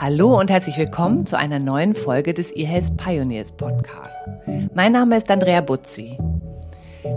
Hallo und herzlich willkommen zu einer neuen Folge des eHealth Pioneers Podcast. Mein Name ist Andrea Butzi.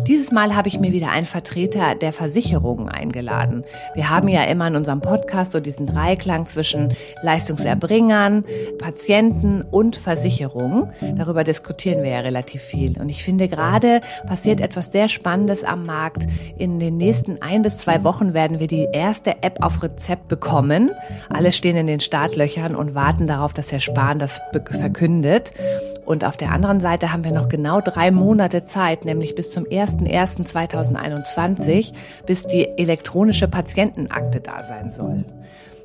Dieses Mal habe ich mir wieder einen Vertreter der Versicherungen eingeladen. Wir haben ja immer in unserem Podcast so diesen Dreiklang zwischen Leistungserbringern, Patienten und Versicherungen. Darüber diskutieren wir ja relativ viel. Und ich finde gerade passiert etwas sehr Spannendes am Markt. In den nächsten ein bis zwei Wochen werden wir die erste App auf Rezept bekommen. Alle stehen in den Startlöchern und warten darauf, dass Herr Spahn das verkündet. Und auf der anderen Seite haben wir noch genau drei Monate Zeit, nämlich bis zum 01.01.2021, bis die elektronische Patientenakte da sein soll.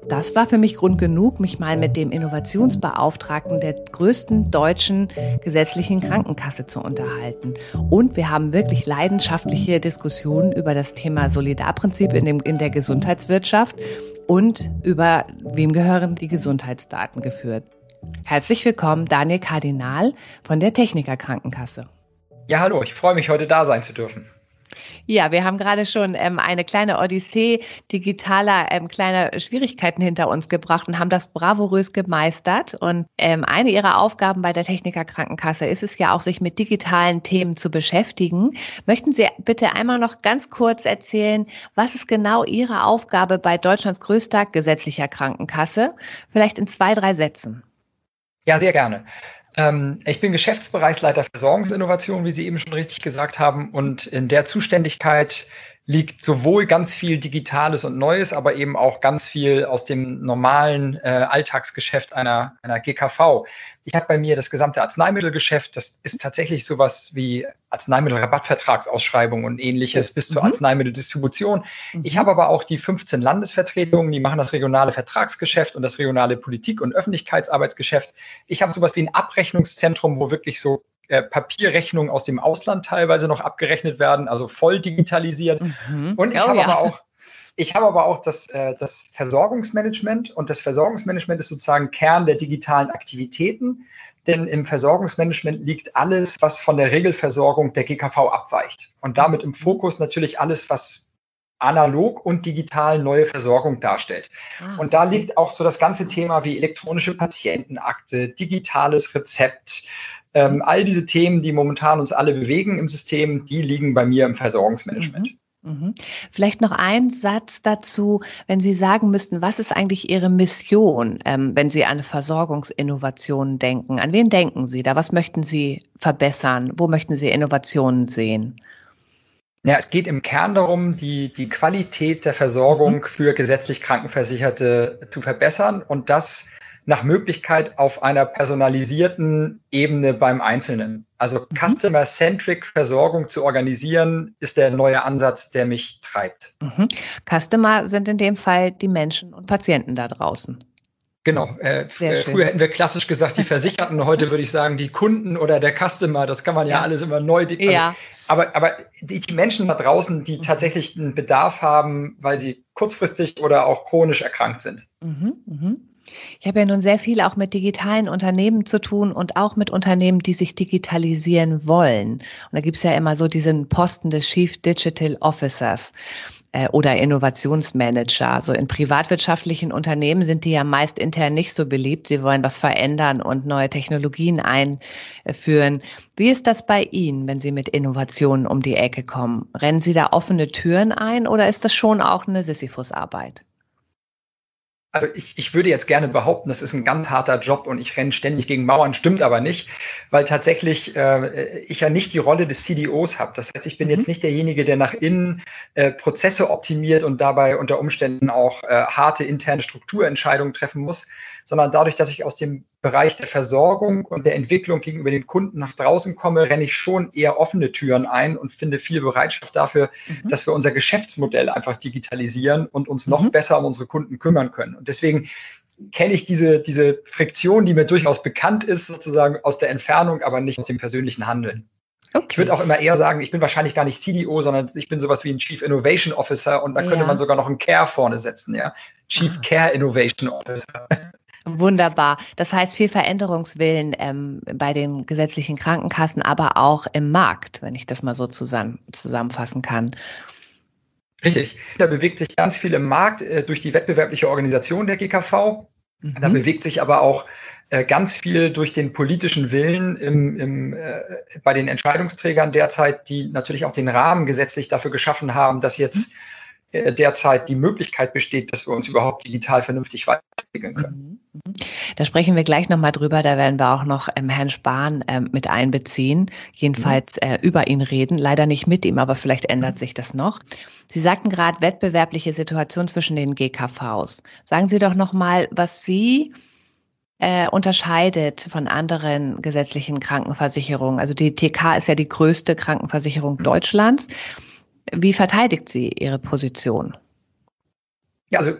Das war für mich Grund genug, mich mal mit dem Innovationsbeauftragten der größten deutschen gesetzlichen Krankenkasse zu unterhalten. Und wir haben wirklich leidenschaftliche Diskussionen über das Thema Solidarprinzip in, dem, in der Gesundheitswirtschaft und über wem gehören die Gesundheitsdaten geführt. Herzlich willkommen, Daniel Kardinal von der Techniker Krankenkasse. Ja, hallo, ich freue mich, heute da sein zu dürfen. Ja, wir haben gerade schon ähm, eine kleine Odyssee digitaler ähm, kleiner Schwierigkeiten hinter uns gebracht und haben das bravourös gemeistert. Und ähm, eine Ihrer Aufgaben bei der Techniker Krankenkasse ist es ja auch, sich mit digitalen Themen zu beschäftigen. Möchten Sie bitte einmal noch ganz kurz erzählen, was ist genau Ihre Aufgabe bei Deutschlands größter gesetzlicher Krankenkasse? Vielleicht in zwei, drei Sätzen. Ja, sehr gerne. Ähm, ich bin Geschäftsbereichsleiter Versorgungsinnovation, wie Sie eben schon richtig gesagt haben. Und in der Zuständigkeit liegt sowohl ganz viel Digitales und Neues, aber eben auch ganz viel aus dem normalen äh, Alltagsgeschäft einer, einer GKV. Ich habe bei mir das gesamte Arzneimittelgeschäft. Das ist tatsächlich sowas wie Arzneimittelrabattvertragsausschreibung und ähnliches bis zur mhm. Arzneimitteldistribution. Mhm. Ich habe aber auch die 15 Landesvertretungen, die machen das regionale Vertragsgeschäft und das regionale Politik- und Öffentlichkeitsarbeitsgeschäft. Ich habe sowas wie ein Abrechnungszentrum, wo wirklich so äh, Papierrechnungen aus dem Ausland teilweise noch abgerechnet werden, also voll digitalisiert. Mhm. Und ich oh, habe ja. aber auch ich habe aber auch das, äh, das Versorgungsmanagement und das Versorgungsmanagement ist sozusagen Kern der digitalen Aktivitäten, denn im Versorgungsmanagement liegt alles, was von der Regelversorgung der GKV abweicht und damit im Fokus natürlich alles, was analog und digital neue Versorgung darstellt. Ah, und da liegt auch so das ganze Thema wie elektronische Patientenakte, digitales Rezept, ähm, all diese Themen, die momentan uns alle bewegen im System, die liegen bei mir im Versorgungsmanagement. Mhm. mhm. Vielleicht noch ein Satz dazu, wenn Sie sagen müssten, was ist eigentlich Ihre Mission, ähm, wenn Sie an Versorgungsinnovationen denken? An wen denken Sie da? Was möchten Sie verbessern? Wo möchten Sie Innovationen sehen? Ja, es geht im Kern darum, die, die Qualität der Versorgung mhm. für gesetzlich Krankenversicherte zu verbessern und das nach Möglichkeit auf einer personalisierten Ebene beim Einzelnen. Also mhm. Customer-Centric Versorgung zu organisieren, ist der neue Ansatz, der mich treibt. Mhm. Customer sind in dem Fall die Menschen und Patienten da draußen. Genau. Äh, äh früher hätten wir klassisch gesagt, die Versicherten. Heute würde ich sagen, die Kunden oder der Customer. Das kann man ja, ja. alles immer neu. Also, ja. Aber, aber die, die, Menschen da draußen, die mhm. tatsächlich einen Bedarf haben, weil sie kurzfristig oder auch chronisch erkrankt sind. Mhm, mh. Ich habe ja nun sehr viel auch mit digitalen Unternehmen zu tun und auch mit Unternehmen, die sich digitalisieren wollen. Und da gibt es ja immer so diesen Posten des Chief Digital Officers äh, oder Innovationsmanager. So in privatwirtschaftlichen Unternehmen sind die ja meist intern nicht so beliebt. Sie wollen was verändern und neue Technologien einführen. Wie ist das bei Ihnen, wenn Sie mit Innovationen um die Ecke kommen? Rennen Sie da offene Türen ein oder ist das schon auch eine Sisyphus-Arbeit? Also ich, ich würde jetzt gerne behaupten, das ist ein ganz harter Job und ich renne ständig gegen Mauern, stimmt aber nicht, weil tatsächlich äh, ich ja nicht die Rolle des CDOs habe. Das heißt, ich bin mhm. jetzt nicht derjenige, der nach innen äh, Prozesse optimiert und dabei unter Umständen auch äh, harte interne Strukturentscheidungen treffen muss, sondern dadurch, dass ich aus dem Bereich der Versorgung und der Entwicklung gegenüber den Kunden nach draußen komme, renne ich schon eher offene Türen ein und finde viel Bereitschaft dafür, mhm. dass wir unser Geschäftsmodell einfach digitalisieren und uns noch mhm. besser um unsere Kunden kümmern können. Und deswegen kenne ich diese, diese Friktion, die mir durchaus bekannt ist, sozusagen aus der Entfernung, aber nicht aus dem persönlichen Handeln. Okay. Ich würde auch immer eher sagen, ich bin wahrscheinlich gar nicht CDO, sondern ich bin sowas wie ein Chief Innovation Officer und da könnte man sogar noch ein Care vorne setzen, ja. Chief ah. Care Innovation Officer. Wunderbar. Das heißt viel Veränderungswillen ähm, bei den gesetzlichen Krankenkassen, aber auch im Markt, wenn ich das mal so zusammen, zusammenfassen kann. Richtig. Da bewegt sich ganz viel im Markt äh, durch die wettbewerbliche Organisation der GKV. Mhm. Da bewegt sich aber auch äh, ganz viel durch den politischen Willen im, im, äh, bei den Entscheidungsträgern derzeit, die natürlich auch den Rahmen gesetzlich dafür geschaffen haben, dass jetzt äh, derzeit die Möglichkeit besteht, dass wir uns überhaupt digital vernünftig weiterentwickeln können. Mhm, mhm. Da sprechen wir gleich nochmal drüber. Da werden wir auch noch ähm, Herrn Spahn ähm, mit einbeziehen, jedenfalls mhm. äh, über ihn reden. Leider nicht mit ihm, aber vielleicht ändert sich das noch. Sie sagten gerade wettbewerbliche Situation zwischen den GKVs. Sagen Sie doch nochmal, was Sie äh, unterscheidet von anderen gesetzlichen Krankenversicherungen? Also die TK ist ja die größte Krankenversicherung Deutschlands. Wie verteidigt sie ihre Position? Ja, also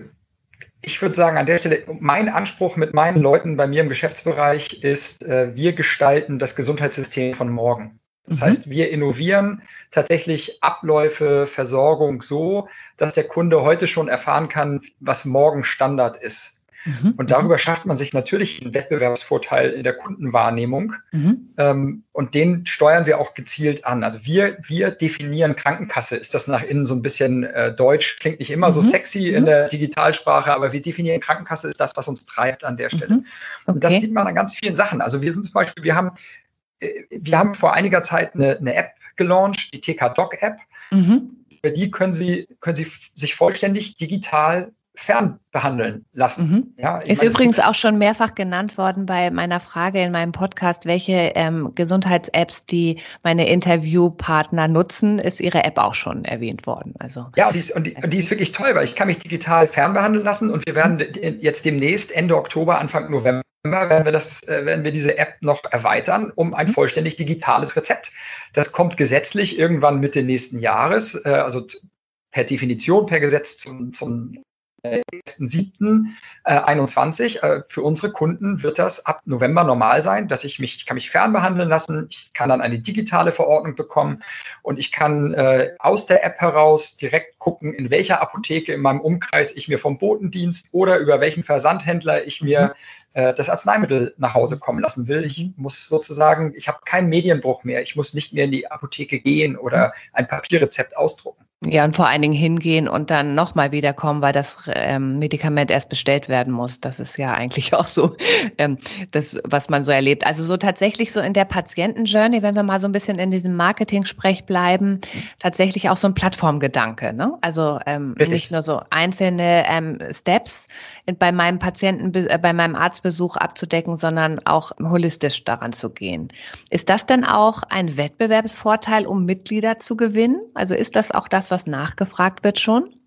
ich würde sagen, an der Stelle, mein Anspruch mit meinen Leuten bei mir im Geschäftsbereich ist, äh, wir gestalten das Gesundheitssystem von morgen. Das mhm. heißt, wir innovieren tatsächlich Abläufe, Versorgung so, dass der Kunde heute schon erfahren kann, was morgen Standard ist. Mhm. Und darüber schafft man sich natürlich einen Wettbewerbsvorteil in der Kundenwahrnehmung. Mhm. Ähm, und den steuern wir auch gezielt an. Also wir, wir definieren Krankenkasse. Ist das nach innen so ein bisschen äh, deutsch? Klingt nicht immer mhm. so sexy in mhm. der Digitalsprache, aber wir definieren Krankenkasse ist das, was uns treibt an der Stelle. Okay. Mhm. Und das sieht man an ganz vielen Sachen. Also wir sind zum Beispiel, wir haben, äh, wir haben vor einiger Zeit eine, eine App gelauncht, die TK Doc App. Mhm. Über die können Sie, können Sie sich vollständig digital fernbehandeln lassen. Mhm. Ja, ist meine, übrigens auch schon mehrfach genannt worden bei meiner Frage in meinem Podcast, welche ähm, Gesundheits-Apps die meine Interviewpartner nutzen, ist Ihre App auch schon erwähnt worden. Also ja, die ist, und die, die ist wirklich toll, weil ich kann mich digital fernbehandeln lassen und wir werden mhm. jetzt demnächst Ende Oktober, Anfang November werden wir, das, äh, werden wir diese App noch erweitern um ein mhm. vollständig digitales Rezept. Das kommt gesetzlich irgendwann Mitte nächsten Jahres, äh, also per Definition, per Gesetz zum, zum 1.7.21. Äh, für unsere Kunden wird das ab November normal sein, dass ich mich, ich kann mich fernbehandeln lassen, ich kann dann eine digitale Verordnung bekommen und ich kann äh, aus der App heraus direkt gucken, in welcher Apotheke in meinem Umkreis ich mir vom Botendienst oder über welchen Versandhändler ich mir mhm. äh, das Arzneimittel nach Hause kommen lassen will. Ich muss sozusagen, ich habe keinen Medienbruch mehr. Ich muss nicht mehr in die Apotheke gehen oder ein Papierrezept ausdrucken. Ja, und vor allen Dingen hingehen und dann nochmal wiederkommen, weil das ähm, Medikament erst bestellt werden muss. Das ist ja eigentlich auch so ähm, das, was man so erlebt. Also so tatsächlich so in der Patientenjourney, wenn wir mal so ein bisschen in diesem Marketing-Sprech bleiben, tatsächlich auch so ein Plattformgedanke. Ne? Also ähm, nicht nur so einzelne ähm, Steps bei meinem Patienten, äh, bei meinem Arztbesuch abzudecken, sondern auch holistisch daran zu gehen. Ist das denn auch ein Wettbewerbsvorteil, um Mitglieder zu gewinnen? Also ist das auch das, was nachgefragt wird schon?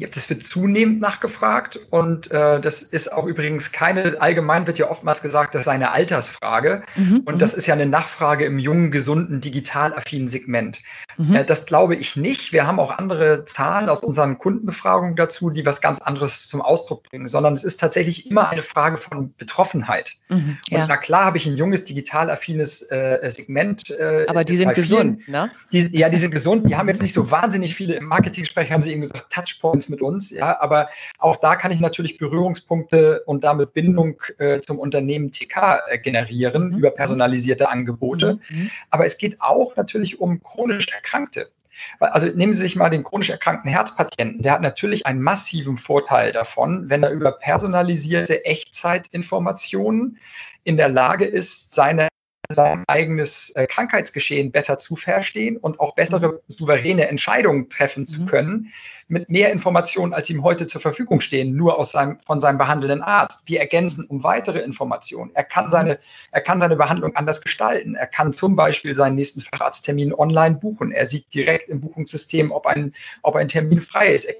Ja, das wird zunehmend nachgefragt und äh, das ist auch übrigens keine, allgemein wird ja oftmals gesagt, das sei eine Altersfrage mhm, und das mhm. ist ja eine Nachfrage im jungen, gesunden, digital affinen Segment. Mhm. Äh, das glaube ich nicht. Wir haben auch andere Zahlen aus unseren Kundenbefragungen dazu, die was ganz anderes zum Ausdruck bringen, sondern es ist tatsächlich immer eine Frage von Betroffenheit. Mhm, ja. Und na klar habe ich ein junges, digital affines äh, Segment. Äh, Aber die sind gesund, ne? Die, ja, die sind gesund. Die haben jetzt nicht so wahnsinnig viele im Marketing-Sprech, haben sie eben gesagt, Touchpoints mit uns, ja, aber auch da kann ich natürlich Berührungspunkte und damit Bindung äh, zum Unternehmen TK äh, generieren mhm. über personalisierte Angebote. Mhm. mhm. Aber es geht auch natürlich um chronisch Erkrankte. Also nehmen Sie sich mal den chronisch erkrankten Herzpatienten. Der hat natürlich einen massiven Vorteil davon, wenn er über personalisierte Echtzeitinformationen in der Lage ist, seine sein eigenes äh, Krankheitsgeschehen besser zu verstehen und auch bessere mhm. souveräne Entscheidungen treffen zu mhm. können, mit mehr Informationen, als ihm heute zur Verfügung stehen, nur aus seinem, von seinem behandelnden Arzt. Wir ergänzen um weitere Informationen. Er kann, mhm. seine, er kann seine Behandlung anders gestalten. Er kann zum Beispiel seinen nächsten Facharzttermin online buchen. Er sieht direkt im Buchungssystem, ob ein, ob ein Termin frei ist. Er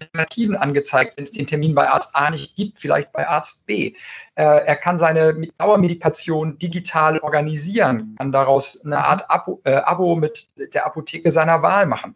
Alternativen angezeigt, wenn es den Termin bei Arzt A nicht gibt, vielleicht bei Arzt B. Äh, er kann seine Dauermedikation digital organisieren, kann daraus eine Art Abo, äh, Abo mit der Apotheke seiner Wahl machen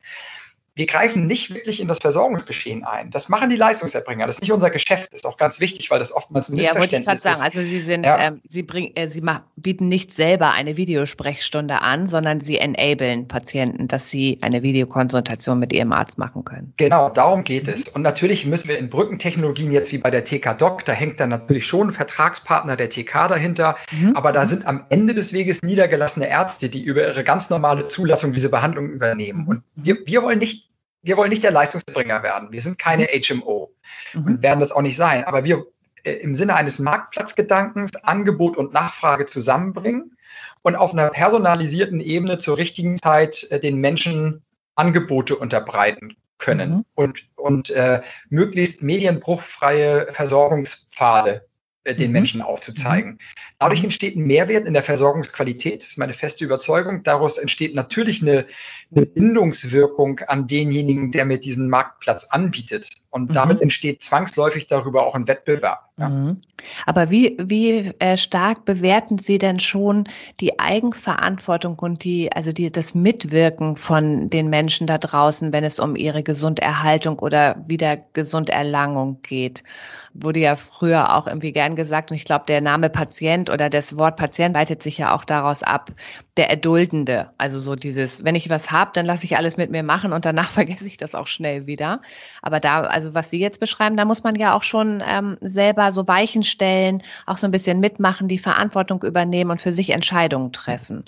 wir greifen nicht wirklich in das Versorgungsgeschehen ein. Das machen die Leistungserbringer. Das ist nicht unser Geschäft. Das ist auch ganz wichtig, weil das oftmals ein Missverständnis ist. Ja, wollte ich gerade sagen. Also Sie sind, ja. ähm, Sie bringen, äh, Sie bieten nicht selber eine Videosprechstunde an, sondern Sie enablen Patienten, dass sie eine Videokonsultation mit ihrem Arzt machen können. Genau, darum geht es. Und natürlich müssen wir in Brückentechnologien jetzt wie bei der TK Doc, da hängt dann natürlich schon ein Vertragspartner der TK dahinter, mhm. aber da sind am Ende des Weges niedergelassene Ärzte, die über ihre ganz normale Zulassung diese Behandlung übernehmen. Und wir, wir wollen nicht wir wollen nicht der Leistungsbringer werden. Wir sind keine HMO mhm. und werden das auch nicht sein. Aber wir, äh, im Sinne eines Marktplatzgedankens Angebot und Nachfrage zusammenbringen und auf einer personalisierten Ebene zur richtigen Zeit äh, den Menschen Angebote unterbreiten können mhm. und, und äh, möglichst medienbruchfreie Versorgungspfade den mhm. Menschen aufzuzeigen. Mhm. Dadurch mhm. entsteht ein Mehrwert in der Versorgungsqualität, das ist meine feste Überzeugung. Daraus entsteht natürlich eine, eine Bindungswirkung an denjenigen, der mir diesen Marktplatz anbietet. Und mhm. damit entsteht zwangsläufig darüber auch ein Wettbewerb. Ja. Mhm. Aber wie, wie äh, stark bewerten Sie denn schon die Eigenverantwortung und die, also die, das Mitwirken von den Menschen da draußen, wenn es um ihre Gesunderhaltung oder Wiedergesunderlangung geht? Wurde ja früher auch irgendwie gern gesagt, und ich glaube, der Name Patient oder das Wort Patient leitet sich ja auch daraus ab, der Erduldende. Also so dieses, wenn ich was habe, dann lasse ich alles mit mir machen und danach vergesse ich das auch schnell wieder. Aber da, also was Sie jetzt beschreiben, da muss man ja auch schon ähm, selber so Weichen stellen, auch so ein bisschen mitmachen, die Verantwortung übernehmen und für sich Entscheidungen treffen.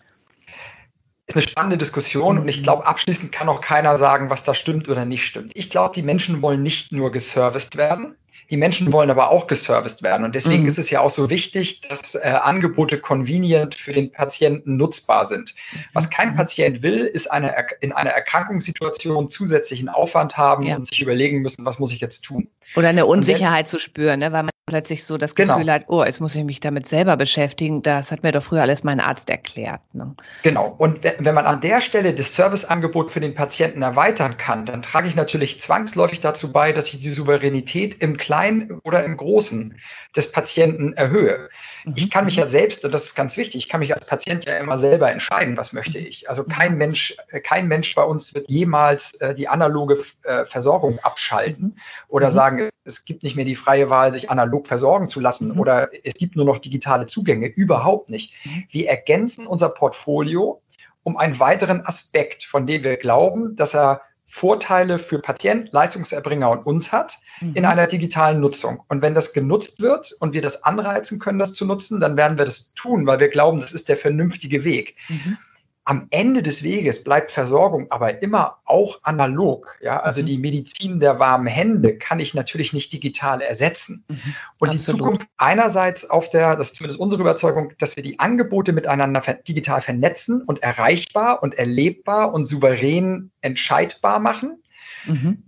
Ist eine spannende Diskussion und ich glaube, abschließend kann auch keiner sagen, was da stimmt oder nicht stimmt. Ich glaube, die Menschen wollen nicht nur geserviced werden, die Menschen wollen aber auch geserviced werden. Und deswegen mhm. ist es ja auch so wichtig, dass äh, Angebote convenient für den Patienten nutzbar sind. Was kein mhm. Patient will, ist eine, in einer Erkrankungssituation zusätzlichen Aufwand haben ja. und sich überlegen müssen, was muss ich jetzt tun. Oder eine Unsicherheit zu spüren, ne? weil man plötzlich so das genau. Gefühl genau. hat, oh, jetzt muss ich mich damit selber beschäftigen. Das hat mir doch früher alles mein Arzt erklärt. Ne? Genau. Und wenn man an der Stelle das Serviceangebot für den Patienten erweitern kann, dann trage ich natürlich zwangsläufig dazu bei, dass ich die Souveränität im Kleinen oder im Großen des Patienten erhöhe. Mhm. Ich kann mich ja selbst, und das ist ganz wichtig, ich kann mich als Patient ja immer selber entscheiden, was möchte mhm. ich. Also kein Mensch, kein Mensch bei uns wird jemals äh, die analoge äh, Versorgung abschalten mhm. oder mhm. sagen, es gibt nicht mehr die freie Wahl, sich analog versorgen zu lassen mhm. oder es gibt nur noch digitale Zugänge. Überhaupt nicht. Mhm. Wir ergänzen unser Portfolio um einen weiteren Aspekt, von dem wir glauben, dass er Vorteile für Patient, Leistungserbringer und uns hat mhm. in einer digitalen Nutzung. Und wenn das genutzt wird und wir das anreizen können, das zu nutzen, dann werden wir das tun, weil wir glauben, das ist der vernünftige Weg. Mhm am Ende des Weges bleibt Versorgung aber immer auch analog. Ja, also mhm. die Medizin der warmen Hände kann ich natürlich nicht digital ersetzen. Mhm. Und Absolut. die Zukunft einerseits auf der, das ist zumindest unsere Überzeugung, dass wir die Angebote miteinander digital vernetzen und erreichbar und erlebbar und souverän entscheidbar machen. Mhm.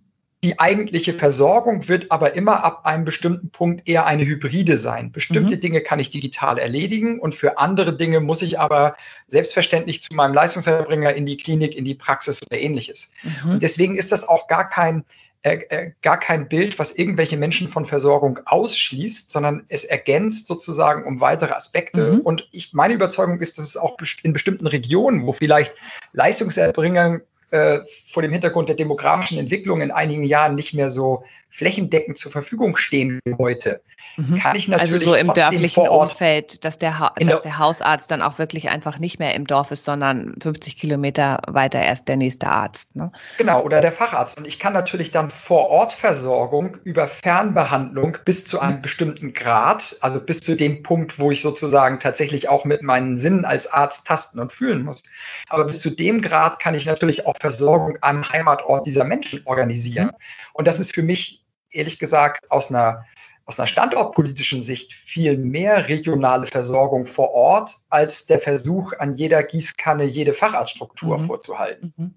Die eigentliche Versorgung wird aber immer ab einem bestimmten Punkt eher eine Hybride sein. Bestimmte mhm. Dinge kann ich digital erledigen und für andere Dinge muss ich aber selbstverständlich zu meinem Leistungserbringer in die Klinik, in die Praxis oder ähnliches. Mhm. Und deswegen ist das auch gar kein, äh, äh, gar kein Bild, was irgendwelche Menschen von Versorgung ausschließt, sondern es ergänzt sozusagen um weitere Aspekte. Mhm. Und ich, meine Überzeugung ist, dass es auch in bestimmten Regionen, wo vielleicht Leistungserbringer äh, vor dem Hintergrund der demografischen Entwicklung in einigen Jahren nicht mehr so flächendeckend zur Verfügung stehen heute, mhm. kann ich natürlich also so im dörflichen Umfeld, dass der, ha dass der Hausarzt dann auch wirklich einfach nicht mehr im Dorf ist, sondern 50 Kilometer weiter erst der nächste Arzt. Ne? Genau, oder der Facharzt. Und ich kann natürlich dann vor Ort Versorgung über Fernbehandlung bis zu einem bestimmten Grad, also bis zu dem Punkt, wo ich sozusagen tatsächlich auch mit meinen Sinnen als Arzt tasten und fühlen muss. Aber bis zu dem Grad kann ich natürlich auch Versorgung am Heimatort dieser Menschen organisieren. Mhm. Und das ist für mich ehrlich gesagt aus einer, aus einer standortpolitischen Sicht viel mehr regionale Versorgung vor Ort als der Versuch, an jeder Gießkanne jede Facharztstruktur mhm. vorzuhalten. Mhm.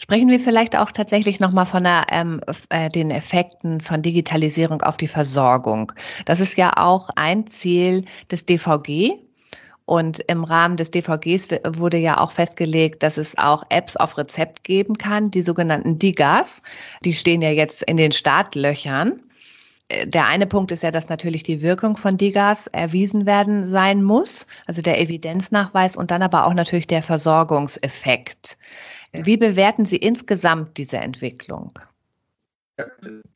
Sprechen wir vielleicht auch tatsächlich nochmal von der, ähm, äh, den Effekten von Digitalisierung auf die Versorgung. Das ist ja auch ein Ziel des DVG, und im Rahmen des DVGs wurde ja auch festgelegt, dass es auch Apps auf Rezept geben kann, die sogenannten DIGAs. Die stehen ja jetzt in den Startlöchern. Äh, der eine Punkt ist ja, dass natürlich die Wirkung von DIGAs erwiesen werden sein muss, also der Evidenznachweis und dann aber auch natürlich der Versorgungseffekt. Wie bewerten Sie insgesamt diese Entwicklung?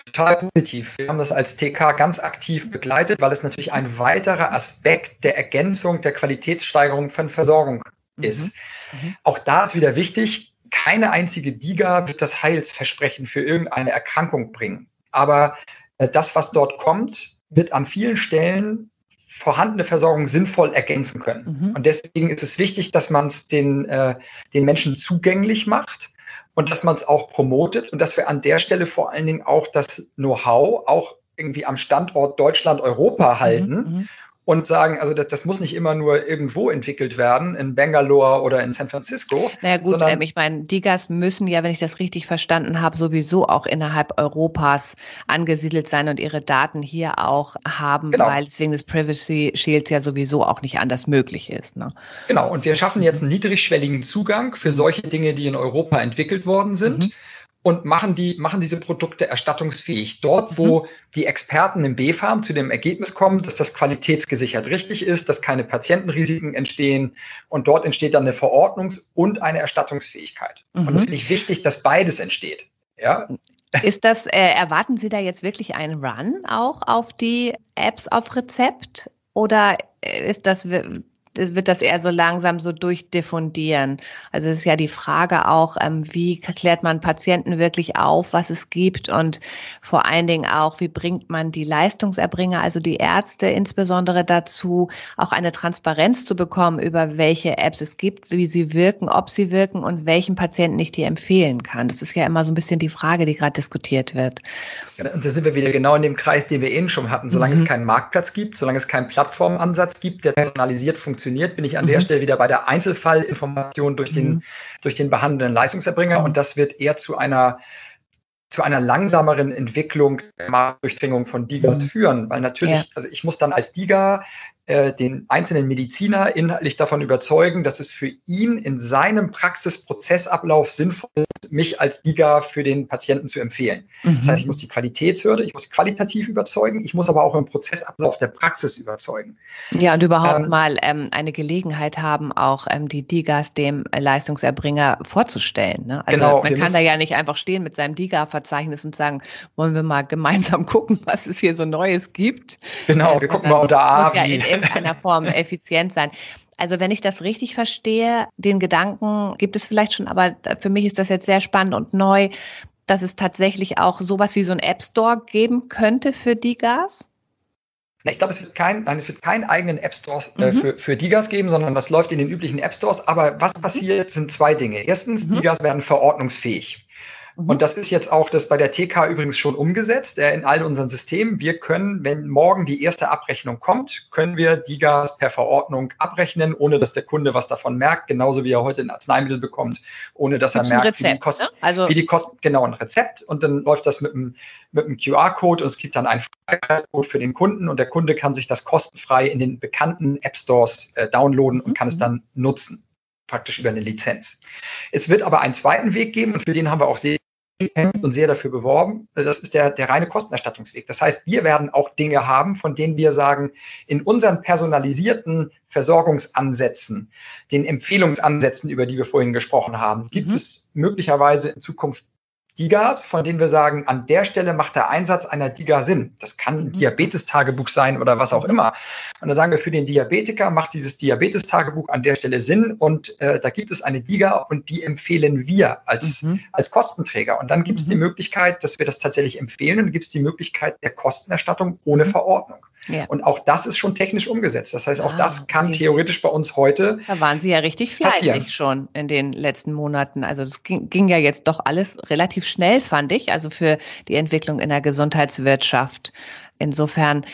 Total positiv. Wir haben das als TK ganz aktiv begleitet, weil es natürlich ein weiterer Aspekt der Ergänzung der Qualitätssteigerung von Versorgung mhm. ist. Mhm. Auch da ist wieder wichtig, keine einzige DIGA wird das Heilsversprechen für irgendeine Erkrankung bringen. Aber äh, das, was dort kommt, wird an vielen Stellen vorhandene Versorgung sinnvoll ergänzen können. Mhm. Und deswegen ist es wichtig, dass man es den, äh, den Menschen zugänglich macht und dass man es auch promotet und dass wir an der Stelle vor allen Dingen auch das Know-how auch irgendwie am Standort Deutschland, Europa halten. Mhm, mhm und sagen, also das, das, muss nicht immer nur irgendwo entwickelt werden, in Bangalore oder in San Francisco. Naja gut, sondern, ähm, ich meine, Digas müssen ja, wenn ich das richtig verstanden habe, sowieso auch innerhalb Europas angesiedelt sein und ihre Daten hier auch haben, genau. weil es wegen des Privacy Shields ja sowieso auch nicht anders möglich ist. Ne? Genau, und wir schaffen jetzt einen niedrigschwelligen Zugang für solche Dinge, die in Europa entwickelt worden sind. Mhm und machen, die, machen diese Produkte erstattungsfähig. Dort, wo mhm. die Experten im B-Farm zu dem Ergebnis kommen, dass das qualitätsgesichert richtig ist, dass keine Patientenrisiken entstehen und dort entsteht dann eine Verordnungs- und eine Erstattungsfähigkeit. Mhm. Und es ist nicht wichtig, dass beides entsteht. Ja? Ist das, äh, erwarten Sie da jetzt wirklich einen Run auch auf die Apps auf Rezept? Oder ist das wird das eher so langsam so durchdiffundieren. Also es ist ja die Frage auch, ähm, wie klärt man Patienten wirklich auf, was es gibt und vor allen Dingen auch, wie bringt man die Leistungserbringer, also die Ärzte insbesondere dazu, auch eine Transparenz zu bekommen über welche Apps es gibt, wie sie wirken, ob sie wirken und welchen Patienten ich die empfehlen kann. Das ist ja immer so ein bisschen die Frage, die gerade diskutiert wird. Und da sind wir wieder genau in dem Kreis, den wir eben schon hatten. Solange mhm. es keinen Marktplatz gibt, solange es keinen Plattformansatz gibt, der personalisiert funktioniert, bin ich an mhm. der Stelle wieder bei der Einzelfallinformation durch den, mhm. durch den behandelnden Leistungserbringer. Und das wird eher zu einer zu einer langsameren Entwicklung der Marktdurchdringung von Digas mhm. führen, weil natürlich, ja. also ich muss dann als Diga äh, den einzelnen Mediziner inhaltlich davon überzeugen, dass es für ihn in seinem Praxisprozessablauf sinnvoll ist, mich als Liga für den Patienten zu empfehlen. Mhm. Das heißt, ich muss die Qualitätshürde, ich muss qualitativ überzeugen, ich muss aber auch im Prozessablauf der Praxis überzeugen. Ja, und überhaupt ähm, mal ähm, eine Gelegenheit haben, auch ähm, die DIGAs dem Leistungserbringer vorzustellen. Ne? Also genau, man kann da ja nicht einfach stehen mit seinem DIGA-Verzeichnis und sagen, wollen wir mal gemeinsam gucken, was es hier so Neues gibt. Genau, wir gucken mal unter A, ja irgendeiner Form effizient sein. Also wenn ich das richtig verstehe, den Gedanken gibt es vielleicht schon, aber für mich ist das jetzt sehr spannend und neu, dass es tatsächlich auch sowas wie so ein App Store geben könnte für Digas. Ich glaube, es wird kein, nein, es wird keinen eigenen App Store äh, mhm. für, für Digas geben, sondern das läuft in den üblichen App Stores. Aber was passiert, sind zwei Dinge. Erstens, mhm. Digas werden verordnungsfähig. Mhm. Und das ist jetzt auch das bei der TK übrigens schon umgesetzt äh, in all unseren Systemen. Wir können, wenn morgen die erste Abrechnung kommt, können wir Digas per Verordnung abrechnen, ohne dass der Kunde was davon merkt, genauso wie er heute ein Arzneimittel bekommt, ohne dass Gibt's er merkt, Rezept, wie die Kosten, ne? also wie die Kosten, genau, ein Rezept und dann läuft das mit einem, mit einem QR-Code und es gibt dann einen Code für den Kunden und der Kunde kann sich das kostenfrei in den bekannten App Stores äh, downloaden und mhm. kann es dann nutzen praktisch über eine Lizenz. Es wird aber einen zweiten Weg geben und für den haben wir auch sehr und sehr dafür beworben. Das ist der, der reine Kostenerstattungsweg. Das heißt, wir werden auch Dinge haben, von denen wir sagen, in unseren personalisierten Versorgungsansätzen, den Empfehlungsansätzen, über die wir vorhin gesprochen haben, gibt mhm. es möglicherweise in Zukunft Digas, von denen wir sagen, an der Stelle macht der Einsatz einer Diga Sinn. Das kann ein mhm. Diabetestagebuch sein oder was auch immer. Und da sagen wir, für den Diabetiker macht dieses Diabetestagebuch an der Stelle Sinn und äh, da gibt es eine Diga und die empfehlen wir als, mhm. als Kostenträger. Und dann gibt es mhm. die Möglichkeit, dass wir das tatsächlich empfehlen und gibt es die Möglichkeit der Kostenerstattung ohne mhm. Verordnung. Ja. Und auch das ist schon technisch umgesetzt. Das heißt, auch ah, das kann okay. theoretisch bei uns heute. Da waren Sie ja richtig fleißig passieren. schon in den letzten Monaten. Also es ging, ging, ja jetzt doch alles relativ schnell, fand ich, also für die Entwicklung in der Gesundheitswirtschaft. Insofern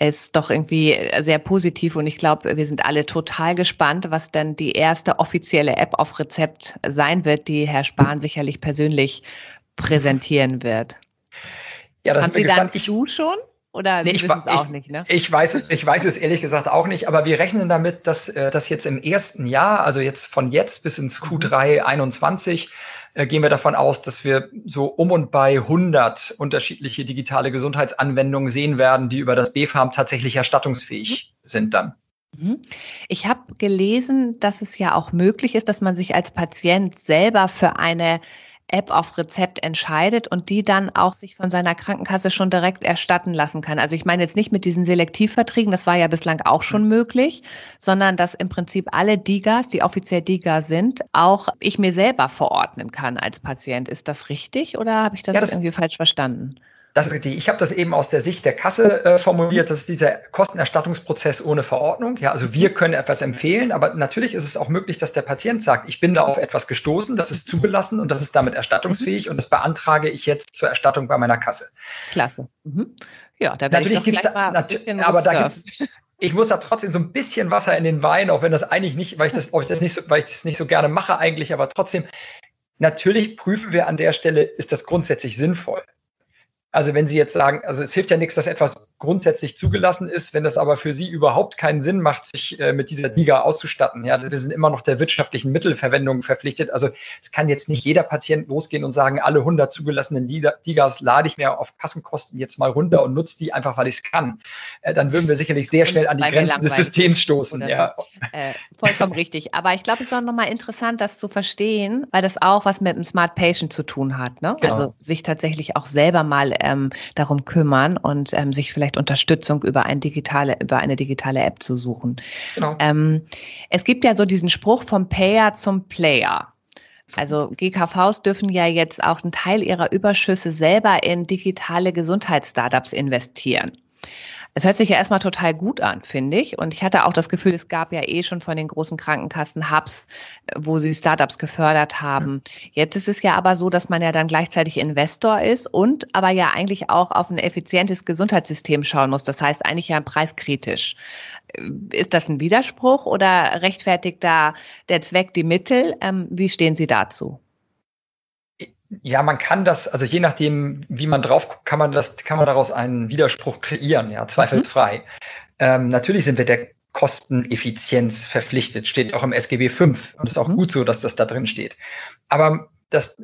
ist doch irgendwie sehr positiv und ich glaube, wir sind alle total gespannt, was denn die erste offizielle App auf Rezept sein wird, die Herr Spahn sicherlich persönlich präsentieren wird. Ja, das Haben Sie gespannt. dann du schon? Oder nee, ich, wissen es auch ich, nicht, ne? Ich weiß, ich weiß es ehrlich gesagt auch nicht, aber wir rechnen damit, dass äh, das jetzt im ersten Jahr, also jetzt von jetzt bis ins Q3 mhm. 21, äh, gehen wir davon aus, dass wir so um und bei 100 unterschiedliche digitale Gesundheitsanwendungen sehen werden, die über das BFARM tatsächlich erstattungsfähig mhm. sind dann. Mhm. Ich habe gelesen, dass es ja auch möglich ist, dass man sich als Patient selber für eine App auf Rezept entscheidet und die dann auch sich von seiner Krankenkasse schon direkt erstatten lassen kann. Also ich meine jetzt nicht mit diesen Selektivverträgen, das war ja bislang auch schon möglich, sondern dass im Prinzip alle Digas, die offiziell Diga sind, auch ich mir selber verordnen kann als Patient. Ist das richtig oder habe ich das, ja, das irgendwie falsch verstanden? Das ist richtig. Ich habe das eben aus der Sicht der Kasse äh, formuliert. Das ist dieser Kostenerstattungsprozess ohne Verordnung. Ja, also wir können etwas empfehlen, aber natürlich ist es auch möglich, dass der Patient sagt, ich bin da auf etwas gestoßen, das ist zugelassen und das ist damit erstattungsfähig und das beantrage ich jetzt zur Erstattung bei meiner Kasse. Klasse. Mhm. Ja, da werde ich da, mal ein bisschen aber da gibt's, ich muss da trotzdem so ein bisschen Wasser in den Wein, auch wenn das eigentlich nicht, weil ich das, ich das nicht so, weil ich das nicht so gerne mache eigentlich, aber trotzdem, natürlich prüfen wir an der Stelle, ist das grundsätzlich sinnvoll. Also wenn Sie jetzt sagen, also es hilft ja nichts, dass etwas grundsätzlich zugelassen ist, wenn das aber für Sie überhaupt keinen Sinn macht, sich äh, mit dieser Diga auszustatten. Ja, wir sind immer noch der wirtschaftlichen Mittelverwendung verpflichtet. Also es kann jetzt nicht jeder Patient losgehen und sagen, alle 100 zugelassenen Digas lade ich mir auf Kassenkosten jetzt mal runter und nutze die einfach, weil ich es kann. Äh, dann würden wir sicherlich sehr schnell an die Grenzen des Systems stoßen. Ja. So. Äh, vollkommen richtig. Aber ich glaube, es ist auch nochmal interessant, das zu verstehen, weil das auch was mit dem Smart Patient zu tun hat. Ne? Genau. Also sich tatsächlich auch selber mal ähm, darum kümmern und ähm, sich vielleicht Unterstützung über, ein digitale, über eine digitale App zu suchen. Genau. Ähm, es gibt ja so diesen Spruch vom Payer zum Player. Also GKVs dürfen ja jetzt auch einen Teil ihrer Überschüsse selber in digitale Gesundheitsstartups investieren. Es hört sich ja erstmal total gut an, finde ich. Und ich hatte auch das Gefühl, es gab ja eh schon von den großen Krankenkassen Hubs, wo sie Startups gefördert haben. Jetzt ist es ja aber so, dass man ja dann gleichzeitig Investor ist und aber ja eigentlich auch auf ein effizientes Gesundheitssystem schauen muss. Das heißt eigentlich ja preiskritisch. Ist das ein Widerspruch oder rechtfertigt da der Zweck die Mittel? Ähm, wie stehen Sie dazu? Ja, man kann das, also je nachdem, wie man drauf guckt, kann man das, kann man daraus einen Widerspruch kreieren, ja, zweifelsfrei. Mhm. Ähm, natürlich sind wir der Kosteneffizienz verpflichtet, steht auch im SGB V und ist auch mhm. gut so, dass das da drin steht. Aber das,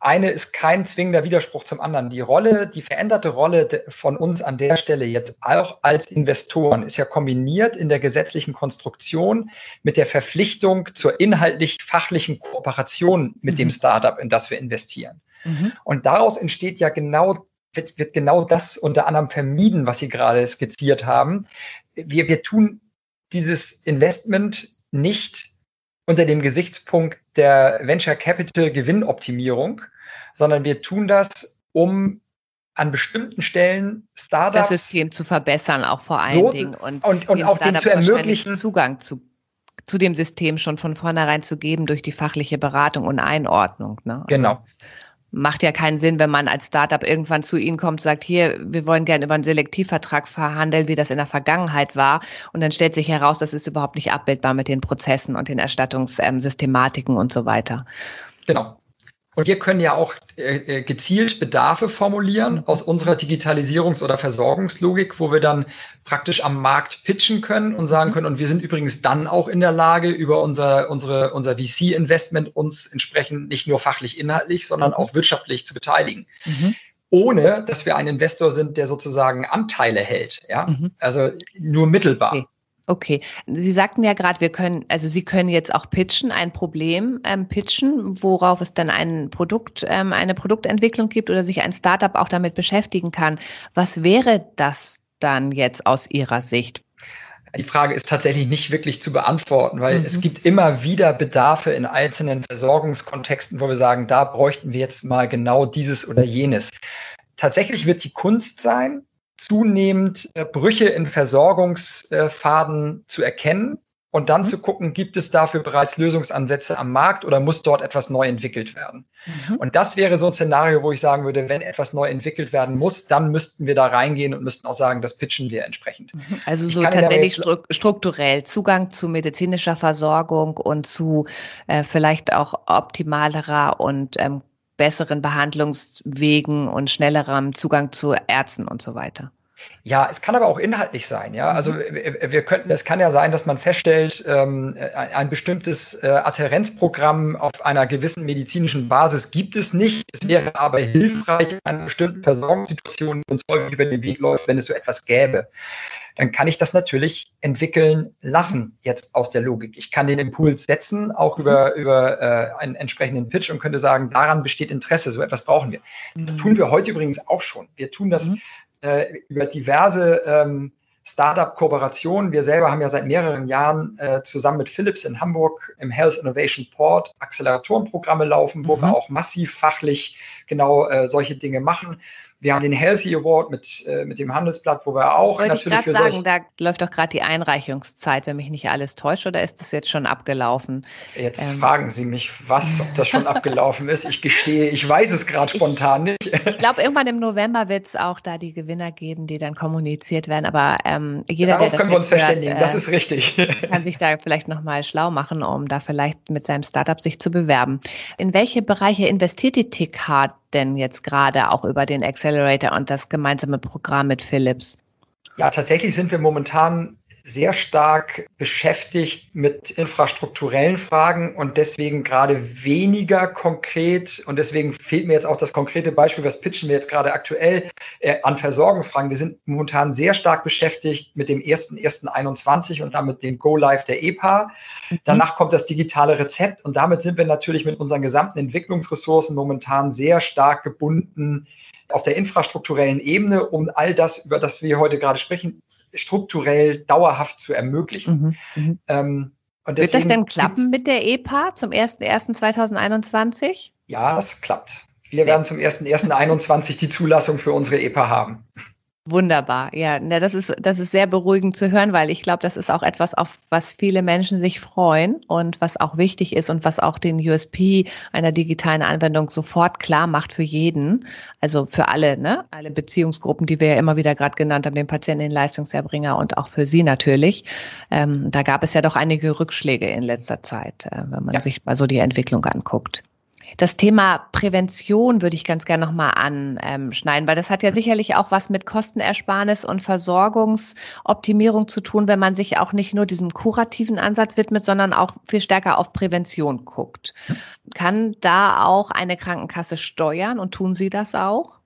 eine ist kein zwingender Widerspruch zum anderen. Die Rolle, die veränderte Rolle von uns an der Stelle jetzt auch als Investoren ist ja kombiniert in der gesetzlichen Konstruktion mit der Verpflichtung zur inhaltlich-fachlichen Kooperation mit mhm. dem Startup, in das wir investieren. Mhm. Und daraus entsteht ja genau, wird, wird genau das unter anderem vermieden, was Sie gerade skizziert haben. Wir, wir tun dieses Investment nicht unter dem Gesichtspunkt der Venture Capital Gewinnoptimierung, sondern wir tun das, um an bestimmten Stellen Startups das System zu verbessern, auch vor allen so, Dingen und, und, und auch den zu ermöglichen Zugang zu zu dem System schon von vornherein zu geben durch die fachliche Beratung und Einordnung. Ne? Also, genau macht ja keinen Sinn, wenn man als Startup irgendwann zu Ihnen kommt sagt, hier, wir wollen gerne über einen Selektivvertrag verhandeln, wie das in der Vergangenheit war. Und dann stellt sich heraus, das ist überhaupt nicht abbildbar mit den Prozessen und den Erstattungssystematiken und so weiter. Genau. Und wir können ja auch äh, äh, gezielt Bedarfe formulieren mhm. aus unserer Digitalisierungs- oder Versorgungslogik, wo wir dann praktisch am Markt pitchen können und sagen mhm. können, und wir sind übrigens dann auch in der Lage, über unser, unsere, unser VC-Investment uns entsprechend nicht nur fachlich inhaltlich, sondern mhm. auch wirtschaftlich zu beteiligen. Mhm ohne dass wir ein Investor sind, der sozusagen Anteile hält. Ja, mhm. also nur mittelbar. Okay. Okay, Sie sagten ja gerade, wir können, also Sie können jetzt auch pitchen, ein Problem ähm, pitchen, worauf es dann ein Produkt, ähm, eine Produktentwicklung gibt oder sich ein Startup auch damit beschäftigen kann. Was wäre das dann jetzt aus Ihrer Sicht? Die Frage ist tatsächlich nicht wirklich zu beantworten, weil mhm. es gibt immer wieder Bedarfe in einzelnen Versorgungskontexten, wo wir sagen, da bräuchten wir jetzt mal genau dieses oder jenes. Tatsächlich wird die Kunst sein, zunehmend äh, Brüche in Versorgungsfaden zu erkennen und dann mhm. zu gucken, gibt es dafür bereits Lösungsansätze am Markt oder muss dort etwas neu entwickelt werden? Mhm. Und das wäre so ein Szenario, wo ich sagen würde, wenn etwas neu entwickelt werden muss, dann müssten wir da reingehen und müssten auch sagen, das pitchen wir entsprechend. Mhm. Also so tatsächlich strukturell Zugang zu medizinischer Versorgung und zu äh, vielleicht auch optimalerer und ähm, besseren Behandlungswegen und schnellerem Zugang zu Ärzten und so weiter. Ja, es kann aber auch inhaltlich sein. Ja, also mhm. wir könnten, es kann ja sein, dass man feststellt, ähm, ein bestimmtes äh, Adhärenzprogramm auf einer gewissen medizinischen Basis gibt es nicht. Es wäre aber hilfreich in einer bestimmten Versorgungssituation, die uns häufig über den Weg läuft, wenn es so etwas gäbe. Dann kann ich das natürlich entwickeln lassen jetzt aus der Logik. Ich kann den Impuls setzen, auch über, mhm. über äh, einen entsprechenden Pitch und könnte sagen, daran besteht Interesse, so etwas brauchen wir. Das mhm. tun wir heute übrigens auch schon. Wir tun das äh, über diverse ähm, Startup-Kooperationen. Wir selber haben ja seit mehreren Jahren äh, zusammen mit Philips in Hamburg im Health Innovation Port Acceleratorenprogramme laufen, wo mhm. wir auch massiv fachlich genau äh, solche Dinge machen. Wir haben den Healthy Award mit, äh, mit dem Handelsblatt, wo wir auch Wollte natürlich ich für sagen, da läuft doch gerade die Einreichungszeit, wenn mich nicht alles täuscht, oder ist das jetzt schon abgelaufen? Jetzt ähm. fragen Sie mich, was, ob das schon abgelaufen ist. Ich gestehe, ich weiß es gerade spontan nicht. ich glaube, irgendwann im November wird es auch da die Gewinner geben, die dann kommuniziert werden. Aber ähm, jeder, Darauf der das können wir uns hört, verständigen, äh, das ist richtig. kann sich da vielleicht nochmal schlau machen, um da vielleicht mit seinem Startup sich zu bewerben. In welche Bereiche investiert die TIC-Hard denn jetzt gerade auch über den Accelerator und das gemeinsame Programm mit Philips? Ja, tatsächlich sind wir momentan sehr stark beschäftigt mit infrastrukturellen Fragen und deswegen gerade weniger konkret. Und deswegen fehlt mir jetzt auch das konkrete Beispiel, was pitchen wir jetzt gerade aktuell äh, an Versorgungsfragen. Wir sind momentan sehr stark beschäftigt mit dem 1.1.21 und damit dem Go-Live der EPA. Mhm. Danach kommt das digitale Rezept und damit sind wir natürlich mit unseren gesamten Entwicklungsressourcen momentan sehr stark gebunden auf der infrastrukturellen Ebene, um all das, über das wir heute gerade sprechen, strukturell dauerhaft zu ermöglichen. Mhm, mhm. ähm, Wird das denn klappen mit der EPA zum 01.01.2021? Ja, das klappt. Wir werden zum 01.01.2021 die Zulassung für unsere EPA haben. Wunderbar, ja, das ist, das ist sehr beruhigend zu hören, weil ich glaube, das ist auch etwas, auf was viele Menschen sich freuen und was auch wichtig ist und was auch den USP einer digitalen Anwendung sofort klar macht für jeden, also für alle, ne, alle Beziehungsgruppen, die wir ja immer wieder gerade genannt haben, den Patienten, den Leistungserbringer und auch für Sie natürlich. Ähm, da gab es ja doch einige Rückschläge in letzter Zeit, äh, wenn man ja. sich mal so die Entwicklung anguckt. Das Thema Prävention würde ich ganz gerne nochmal anschneiden, weil das hat ja sicherlich auch was mit Kostenersparnis und Versorgungsoptimierung zu tun, wenn man sich auch nicht nur diesem kurativen Ansatz widmet, sondern auch viel stärker auf Prävention guckt. Kann da auch eine Krankenkasse steuern und tun Sie das auch?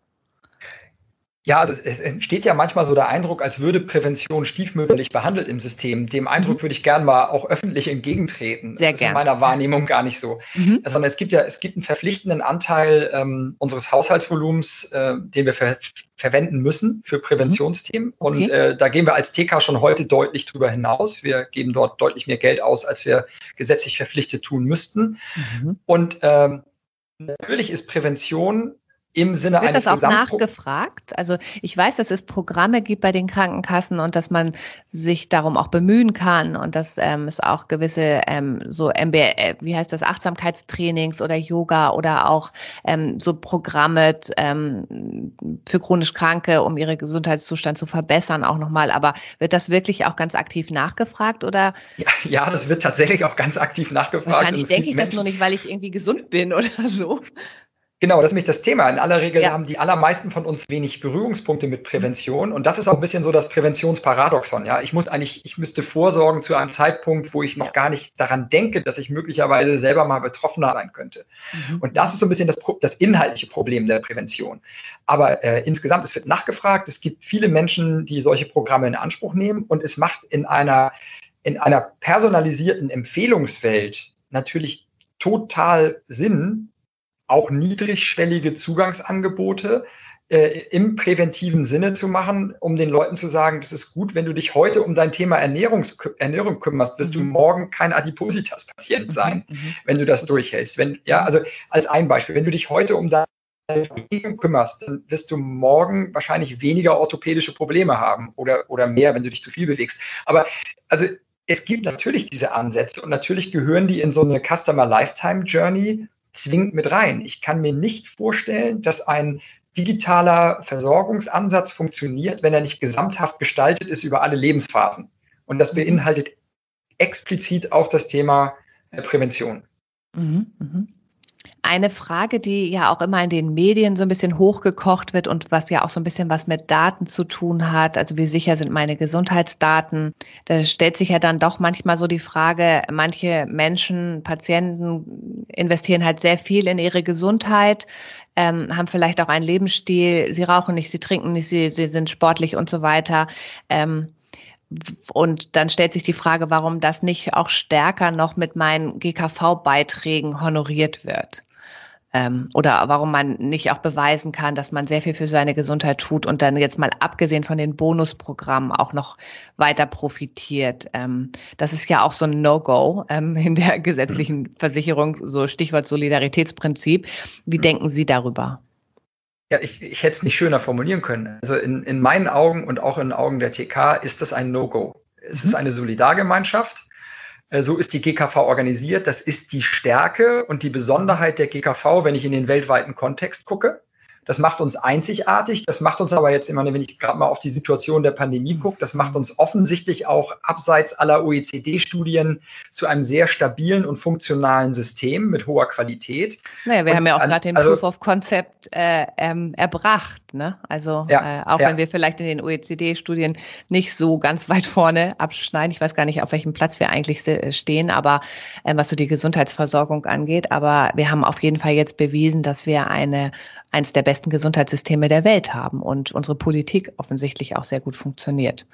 Ja, also es entsteht ja manchmal so der Eindruck, als würde Prävention stiefmütterlich behandelt im System. Dem Eindruck mhm. würde ich gern mal auch öffentlich entgegentreten. Sehr das gern. ist in meiner Wahrnehmung gar nicht so. Mhm. Sondern es gibt ja, es gibt einen verpflichtenden Anteil ähm, unseres Haushaltsvolumens, äh, den wir ver verwenden müssen für Präventionsthemen. Mhm. Okay. Und äh, da gehen wir als TK schon heute deutlich drüber hinaus. Wir geben dort deutlich mehr Geld aus, als wir gesetzlich verpflichtet tun müssten. Mhm. Und ähm, natürlich ist Prävention im Sinne Wird eines das auch nachgefragt? Also ich weiß, dass es Programme gibt bei den Krankenkassen und dass man sich darum auch bemühen kann und dass ähm, es auch gewisse ähm, so MB, äh, wie heißt das, Achtsamkeitstrainings oder Yoga oder auch ähm, so Programme ähm, für chronisch Kranke, um ihre Gesundheitszustand zu verbessern, auch nochmal. Aber wird das wirklich auch ganz aktiv nachgefragt oder? Ja, ja das wird tatsächlich auch ganz aktiv nachgefragt. Wahrscheinlich denke ich das nur nicht, weil ich irgendwie gesund bin oder so. Genau, das ist nämlich das Thema. In aller Regel ja. haben die allermeisten von uns wenig Berührungspunkte mit Prävention. Und das ist auch ein bisschen so das Präventionsparadoxon. Ja, ich muss eigentlich, ich müsste vorsorgen zu einem Zeitpunkt, wo ich noch gar nicht daran denke, dass ich möglicherweise selber mal Betroffener sein könnte. Mhm. Und das ist so ein bisschen das, das inhaltliche Problem der Prävention. Aber äh, insgesamt, es wird nachgefragt. Es gibt viele Menschen, die solche Programme in Anspruch nehmen. Und es macht in einer, in einer personalisierten Empfehlungswelt natürlich total Sinn, auch niedrigschwellige Zugangsangebote äh, im präventiven Sinne zu machen, um den Leuten zu sagen, das ist gut, wenn du dich heute um dein Thema Ernährungs Ernährung kümmerst, wirst mhm. du morgen kein Adipositas-Patient mhm. sein, mhm. wenn du das durchhältst. Wenn, ja, also als ein Beispiel, wenn du dich heute um deine Ernährung kümmerst, dann wirst du morgen wahrscheinlich weniger orthopädische Probleme haben oder, oder mehr, wenn du dich zu viel bewegst. Aber also es gibt natürlich diese Ansätze und natürlich gehören die in so eine Customer Lifetime Journey zwingend mit rein. Ich kann mir nicht vorstellen, dass ein digitaler Versorgungsansatz funktioniert, wenn er nicht gesamthaft gestaltet ist über alle Lebensphasen. Und das mhm. beinhaltet explizit auch das Thema äh, Prävention. Mhm, mh. Eine Frage, die ja auch immer in den Medien so ein bisschen hochgekocht wird und was ja auch so ein bisschen was mit Daten zu tun hat. Also wie sicher sind meine Gesundheitsdaten? Da stellt sich ja dann doch manchmal so die Frage, manche Menschen, Patienten investieren halt sehr viel in ihre Gesundheit, ähm, haben vielleicht auch einen Lebensstil, sie rauchen nicht, sie trinken nicht, sie, sie sind sportlich und so weiter. Ähm, und dann stellt sich die Frage, warum das nicht auch stärker noch mit meinen GKV-Beiträgen honoriert wird. Ähm, oder warum man nicht auch beweisen kann, dass man sehr viel für seine Gesundheit tut und dann jetzt mal abgesehen von den Bonusprogrammen auch noch weiter profitiert. Ähm, das ist ja auch so ein No-Go ähm, in der gesetzlichen Versicherung, so Stichwort Solidaritätsprinzip. Wie denken Sie darüber? Ja, ich, ich hätte es nicht schöner formulieren können. Also in, in meinen Augen und auch in den Augen der TK ist das ein No-Go. Es mhm. ist eine Solidargemeinschaft. Äh, so ist die GKV organisiert. Das ist die Stärke und die Besonderheit der GKV, wenn ich in den weltweiten Kontext gucke. Das macht uns einzigartig. Das macht uns aber jetzt immer, wenn ich gerade mal auf die Situation der Pandemie gucke, das macht uns offensichtlich auch abseits aller OECD-Studien zu einem sehr stabilen und funktionalen System mit hoher Qualität. Naja, wir und haben ja auch gerade den also, Proof of Concept äh, ähm, erbracht. Ne? Also ja, äh, auch ja. wenn wir vielleicht in den OECD-Studien nicht so ganz weit vorne abschneiden, ich weiß gar nicht, auf welchem Platz wir eigentlich stehen, aber äh, was so die Gesundheitsversorgung angeht, aber wir haben auf jeden Fall jetzt bewiesen, dass wir eine eines der besten Gesundheitssysteme der Welt haben und unsere Politik offensichtlich auch sehr gut funktioniert.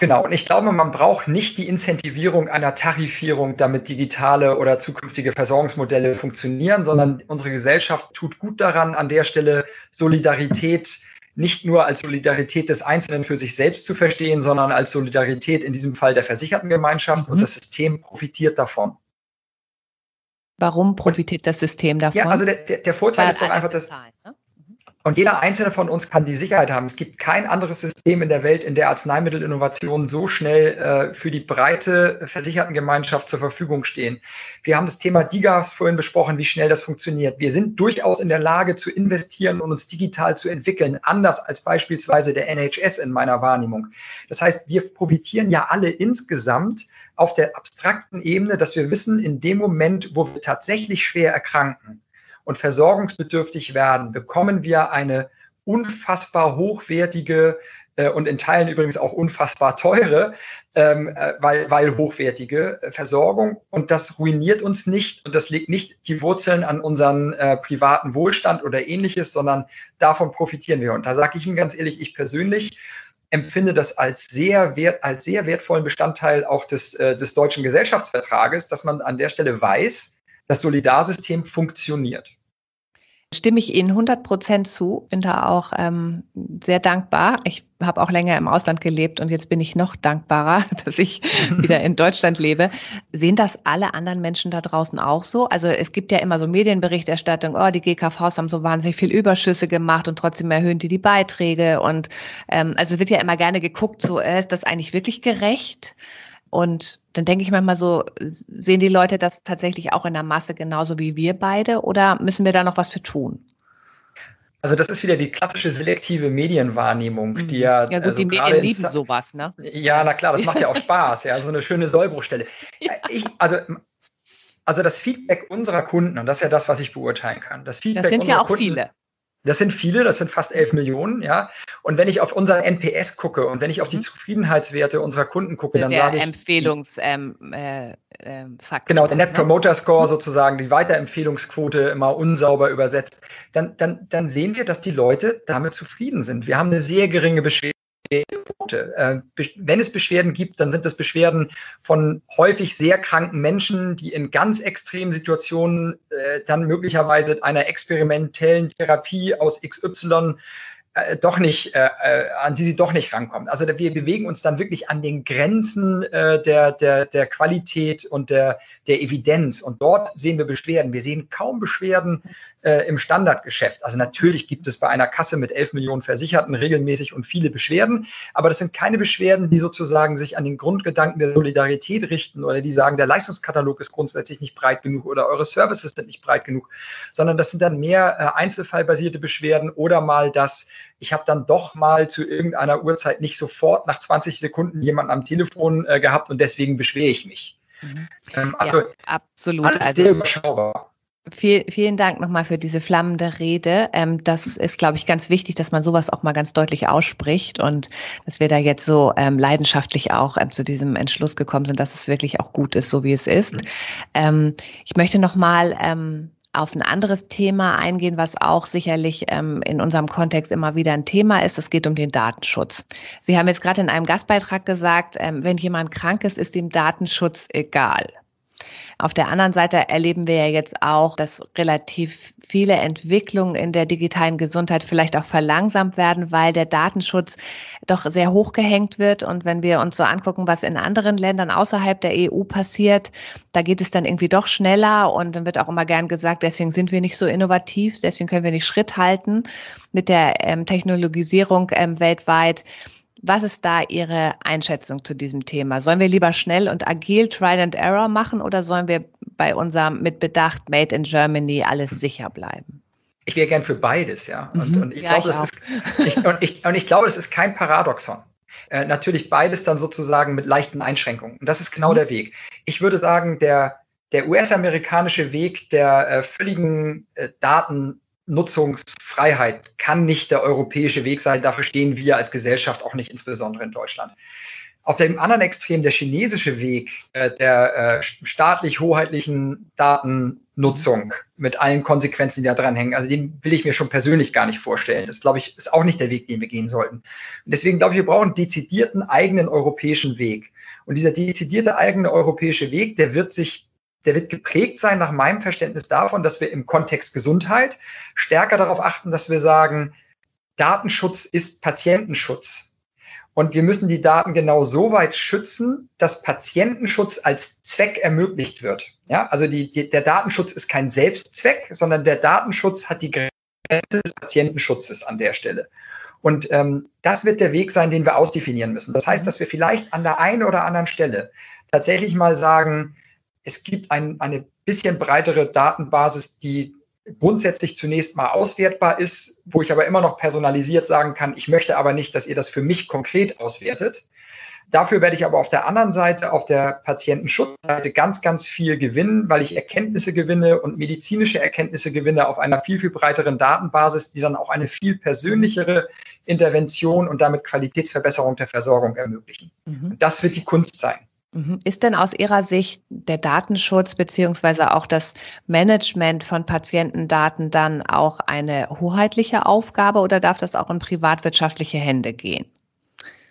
Genau, und ich glaube, man braucht nicht die Incentivierung einer Tarifierung, damit digitale oder zukünftige Versorgungsmodelle funktionieren, sondern unsere Gesellschaft tut gut daran, an der Stelle Solidarität nicht nur als Solidarität des Einzelnen für sich selbst zu verstehen, sondern als Solidarität in diesem Fall der Versichertengemeinschaft mhm. und das System profitiert davon. Warum profitiert das System davon? Ja, also der, der, der Vorteil Weil ist doch einfach, dass, bezahlen, ne? Und jeder einzelne von uns kann die Sicherheit haben. Es gibt kein anderes System in der Welt, in der Arzneimittelinnovationen so schnell äh, für die breite Versichertengemeinschaft zur Verfügung stehen. Wir haben das Thema DIGAS vorhin besprochen, wie schnell das funktioniert. Wir sind durchaus in der Lage zu investieren und uns digital zu entwickeln, anders als beispielsweise der NHS in meiner Wahrnehmung. Das heißt, wir profitieren ja alle insgesamt auf der abstrakten Ebene, dass wir wissen, in dem Moment, wo wir tatsächlich schwer erkranken, und versorgungsbedürftig werden, bekommen wir eine unfassbar hochwertige äh, und in Teilen übrigens auch unfassbar teure, ähm, äh, weil, weil hochwertige Versorgung. Und das ruiniert uns nicht und das legt nicht die Wurzeln an unseren äh, privaten Wohlstand oder ähnliches, sondern davon profitieren wir. Und da sage ich Ihnen ganz ehrlich, ich persönlich empfinde das als sehr, wert, als sehr wertvollen Bestandteil auch des, äh, des deutschen Gesellschaftsvertrages, dass man an der Stelle weiß, das Solidarsystem funktioniert. Stimme ich Ihnen 100 Prozent zu, bin da auch ähm, sehr dankbar. Ich habe auch länger im Ausland gelebt und jetzt bin ich noch dankbarer, dass ich wieder in Deutschland lebe. Sehen das alle anderen Menschen da draußen auch so? Also es gibt ja immer so Medienberichterstattung, oh, die GKVs haben so wahnsinnig viel Überschüsse gemacht und trotzdem erhöhen die die Beiträge. Und ähm, also es wird ja immer gerne geguckt, so äh, ist das eigentlich wirklich gerecht? Und dann denke ich manchmal so, sehen die Leute das tatsächlich auch in der Masse genauso wie wir beide oder müssen wir da noch was für tun? Also das ist wieder die klassische selektive Medienwahrnehmung, mhm. die ja. Ja gut, also die Medien lieben sowas, ne? Ja, na klar, das macht ja auch Spaß, ja, so eine schöne Sollbruchstelle. Ja. Ich, also, also das Feedback unserer Kunden, und das ist ja das, was ich beurteilen kann. Das, Feedback das sind ja auch Kunden, viele. Das sind viele, das sind fast 11 Millionen, ja. Und wenn ich auf unseren NPS gucke und wenn ich auf die mhm. Zufriedenheitswerte unserer Kunden gucke, dann sage ich. Empfehlungs, ähm, äh, äh, Genau, der Net ne? Promoter Score sozusagen, die Weiterempfehlungsquote immer unsauber übersetzt, dann, dann, dann sehen wir, dass die Leute damit zufrieden sind. Wir haben eine sehr geringe Beschwerde Quote. Äh, wenn es Beschwerden gibt, dann sind das Beschwerden von häufig sehr kranken Menschen, die in ganz extremen Situationen äh, dann möglicherweise einer experimentellen Therapie aus XY äh, doch nicht, äh, äh, an die sie doch nicht rankommen. Also wir bewegen uns dann wirklich an den Grenzen äh, der, der, der Qualität und der, der Evidenz. Und dort sehen wir Beschwerden. Wir sehen kaum Beschwerden äh, im Standardgeschäft. Also natürlich gibt es bei einer Kasse mit 11 Millionen Versicherten regelmäßig und viele Beschwerden, aber das sind keine Beschwerden, die sozusagen sich an den Grundgedanken der Solidarität richten oder die sagen, der Leistungskatalog ist grundsätzlich nicht breit genug oder eure Services sind nicht breit genug, sondern das sind dann mehr äh, einzelfallbasierte Beschwerden oder mal das, ich habe dann doch mal zu irgendeiner Uhrzeit nicht sofort nach 20 Sekunden jemanden am Telefon äh, gehabt und deswegen beschwere ich mich. Mhm. Ähm, also ja, absolut. Alles also, sehr überschaubar. Viel, vielen Dank nochmal für diese flammende Rede. Ähm, das ist, glaube ich, ganz wichtig, dass man sowas auch mal ganz deutlich ausspricht und dass wir da jetzt so ähm, leidenschaftlich auch ähm, zu diesem Entschluss gekommen sind, dass es wirklich auch gut ist, so wie es ist. Mhm. Ähm, ich möchte nochmal ähm, auf ein anderes Thema eingehen, was auch sicherlich ähm, in unserem Kontext immer wieder ein Thema ist. Es geht um den Datenschutz. Sie haben jetzt gerade in einem Gastbeitrag gesagt, ähm, wenn jemand krank ist, ist dem Datenschutz egal. Auf der anderen Seite erleben wir ja jetzt auch, dass relativ viele Entwicklungen in der digitalen Gesundheit vielleicht auch verlangsamt werden, weil der Datenschutz doch sehr hoch gehängt wird. Und wenn wir uns so angucken, was in anderen Ländern außerhalb der EU passiert, da geht es dann irgendwie doch schneller und dann wird auch immer gern gesagt, deswegen sind wir nicht so innovativ, deswegen können wir nicht Schritt halten mit der ähm, Technologisierung ähm, weltweit. Was ist da Ihre Einschätzung zu diesem Thema? Sollen wir lieber schnell und agil Trial and Error machen oder sollen wir bei unserem mit Bedacht Made in Germany alles sicher bleiben? Ich wäre gern für beides, ja. Und, mhm. und ich ja, glaube, das ist, ich, und, ich, und ich glaube, das ist kein Paradoxon. Äh, natürlich beides dann sozusagen mit leichten Einschränkungen. Und das ist genau mhm. der Weg. Ich würde sagen, der, der US-amerikanische Weg der äh, völligen äh, Daten Nutzungsfreiheit kann nicht der europäische Weg sein. Dafür stehen wir als Gesellschaft auch nicht, insbesondere in Deutschland. Auf dem anderen Extrem der chinesische Weg äh, der äh, staatlich-hoheitlichen Datennutzung mit allen Konsequenzen, die da dranhängen, also den will ich mir schon persönlich gar nicht vorstellen. Das, glaube ich, ist auch nicht der Weg, den wir gehen sollten. Und deswegen glaube ich, wir brauchen einen dezidierten eigenen europäischen Weg. Und dieser dezidierte eigene europäische Weg, der wird sich der wird geprägt sein nach meinem Verständnis davon, dass wir im Kontext Gesundheit stärker darauf achten, dass wir sagen, Datenschutz ist Patientenschutz. Und wir müssen die Daten genau so weit schützen, dass Patientenschutz als Zweck ermöglicht wird. Ja, also die, die, der Datenschutz ist kein Selbstzweck, sondern der Datenschutz hat die Grenze des Patientenschutzes an der Stelle. Und ähm, das wird der Weg sein, den wir ausdefinieren müssen. Das heißt, dass wir vielleicht an der einen oder anderen Stelle tatsächlich mal sagen, es gibt ein, eine bisschen breitere Datenbasis, die grundsätzlich zunächst mal auswertbar ist, wo ich aber immer noch personalisiert sagen kann, ich möchte aber nicht, dass ihr das für mich konkret auswertet. Dafür werde ich aber auf der anderen Seite, auf der Patientenschutzseite, ganz, ganz viel gewinnen, weil ich Erkenntnisse gewinne und medizinische Erkenntnisse gewinne auf einer viel, viel breiteren Datenbasis, die dann auch eine viel persönlichere Intervention und damit Qualitätsverbesserung der Versorgung ermöglichen. Mhm. Das wird die Kunst sein. Mhm. Ist denn aus Ihrer Sicht der Datenschutz beziehungsweise auch das Management von Patientendaten dann auch eine hoheitliche Aufgabe oder darf das auch in privatwirtschaftliche Hände gehen?